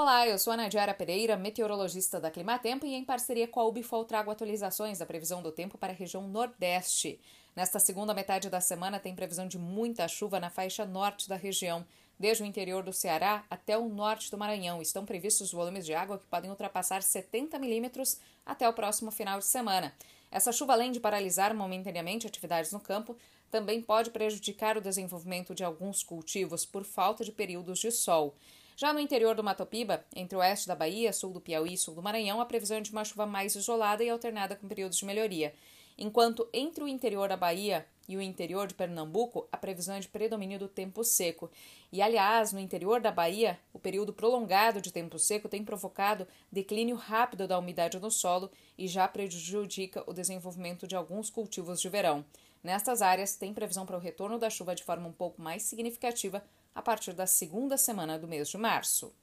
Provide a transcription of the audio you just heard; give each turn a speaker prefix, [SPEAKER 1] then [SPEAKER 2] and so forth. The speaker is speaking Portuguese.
[SPEAKER 1] Olá, eu sou a Nadiara Pereira, meteorologista da Climatempo e em parceria com a Ubifol trago atualizações da previsão do tempo para a região Nordeste. Nesta segunda metade da semana tem previsão de muita chuva na faixa norte da região. Desde o interior do Ceará até o norte do Maranhão estão previstos volumes de água que podem ultrapassar 70 milímetros até o próximo final de semana. Essa chuva, além de paralisar momentaneamente atividades no campo, também pode prejudicar o desenvolvimento de alguns cultivos por falta de períodos de sol. Já no interior do Mato Piba, entre o oeste da Bahia, sul do Piauí e sul do Maranhão, a previsão é de uma chuva mais isolada e alternada com períodos de melhoria. Enquanto entre o interior da Bahia e o interior de Pernambuco, a previsão é de predomínio do tempo seco. E, aliás, no interior da Bahia, o período prolongado de tempo seco tem provocado declínio rápido da umidade no solo e já prejudica o desenvolvimento de alguns cultivos de verão. Nestas áreas, tem previsão para o retorno da chuva de forma um pouco mais significativa a partir da segunda semana do mês de março.